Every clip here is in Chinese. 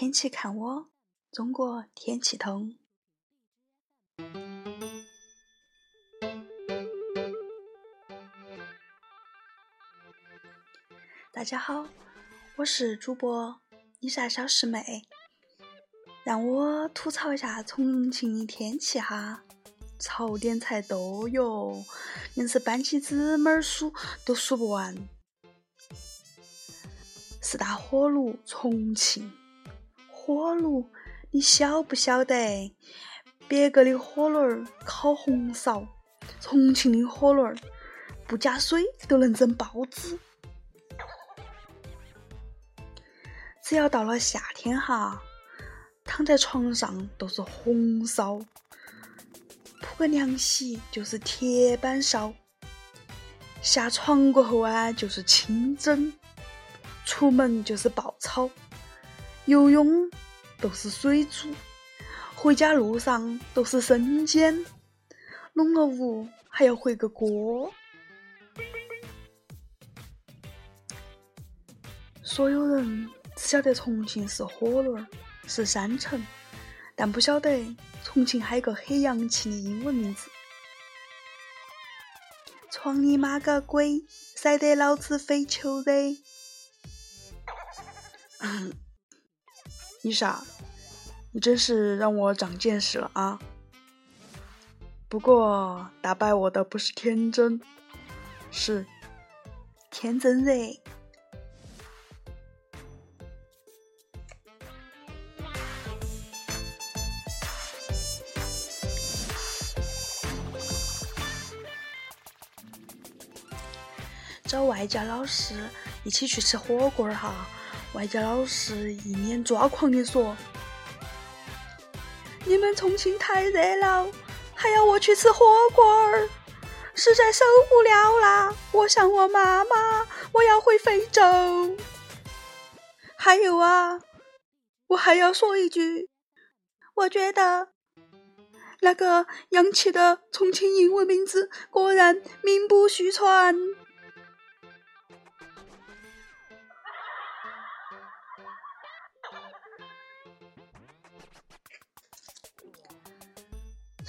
天气看我，中国天气通。大家好，我是主播丽莎小师妹，让我吐槽一下重庆的天气哈，槽点才多哟，硬是搬起纸门数都数不完。四大火炉，重庆火炉，你晓不晓得？别个的火炉儿烤红烧，重庆的火炉儿不加水都能蒸包子。只要到了夏天哈，躺在床上都是红烧，铺个凉席就是铁板烧，下床过后啊就是清蒸。出门就是爆炒，游泳都是水煮，回家路上都是生煎，弄了屋还要回个锅。所有人只晓得重庆是火炉，是山城，但不晓得重庆还有个很洋气的英文名字。闯你妈个鬼，晒得老子飞球热！伊莎，你真是让我长见识了啊！不过打败我的不是天真，是天真热。找外教老师一起去吃火锅儿哈。外教老师一脸抓狂地说：“你们重庆太热了，还要我去吃火锅儿，实在受不了啦！我想我妈妈，我要回非洲。还有啊，我还要说一句，我觉得那个洋气的重庆英文名字果然名不虚传。”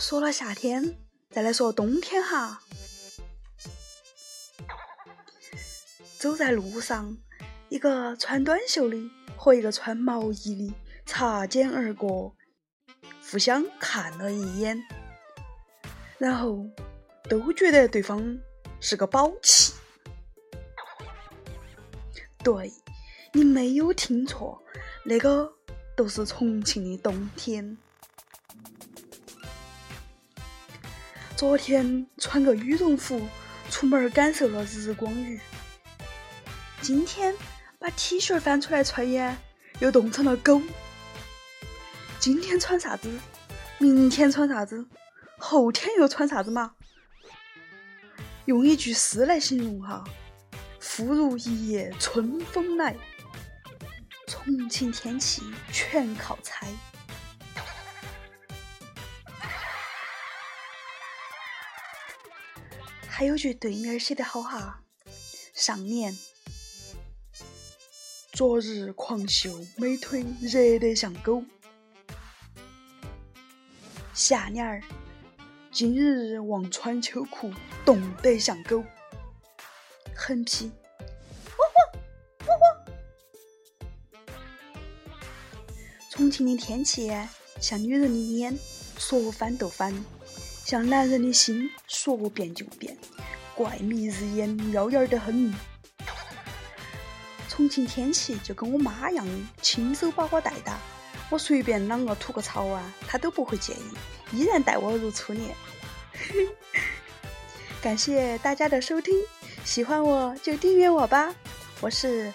说了夏天，再来说冬天哈。走在路上，一个穿短袖的和一个穿毛衣的擦肩而过，互相看了一眼，然后都觉得对方是个宝气。对，你没有听错，那个都是重庆的冬天。昨天穿个羽绒服出门感受了日光浴，今天把 T 恤翻出来穿呀，又冻成了狗。今天穿啥子？明天穿啥子？后天又穿啥子嘛？用一句诗来形容哈：忽如一夜春风来。重庆天气全靠猜。还有句对联写得好哈，上联：昨日狂秀美腿热得像狗；下联儿：今日忘穿秋裤冻得像狗。横批：汪汪汪汪。重庆的天气像女人的脸，说翻就翻。像男人的心，说变就变，怪迷日眼，妖眼得很。重庆天气就跟我妈一样，亲手把我带大，我随便啷个吐个槽啊，她都不会介意，依然待我如初恋。感谢大家的收听，喜欢我就订阅我吧，我是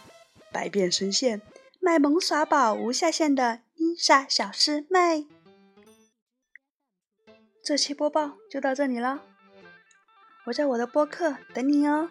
百变神仙，卖萌耍宝无下限的丽莎小师妹。这期播报就到这里了，我在我的播客等你哦。